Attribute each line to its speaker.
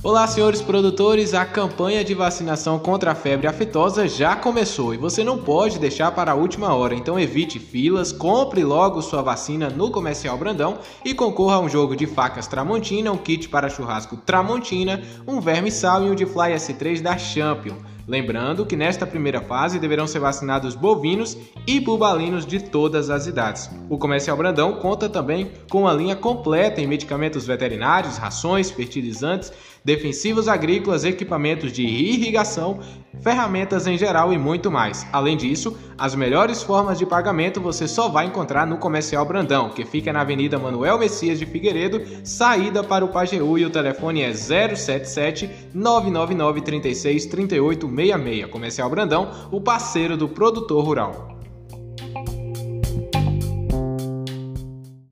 Speaker 1: Olá, senhores produtores. A campanha de vacinação contra a febre aftosa já começou e você não pode deixar para a última hora. Então evite filas, compre logo sua vacina no Comercial Brandão e concorra a um jogo de facas Tramontina, um kit para churrasco Tramontina, um verme sal e um de Fly S3 da Champion. Lembrando que nesta primeira fase deverão ser vacinados bovinos e bubalinos de todas as idades. O Comercial Brandão conta também com uma linha completa em medicamentos veterinários, rações, fertilizantes, defensivos agrícolas, equipamentos de irrigação, ferramentas em geral e muito mais. Além disso, as melhores formas de pagamento você só vai encontrar no Comercial Brandão, que fica na Avenida Manuel Messias de Figueiredo, saída para o Pajeú e o telefone é 077 999 36 38 66. Comercial Brandão, o parceiro do produtor rural.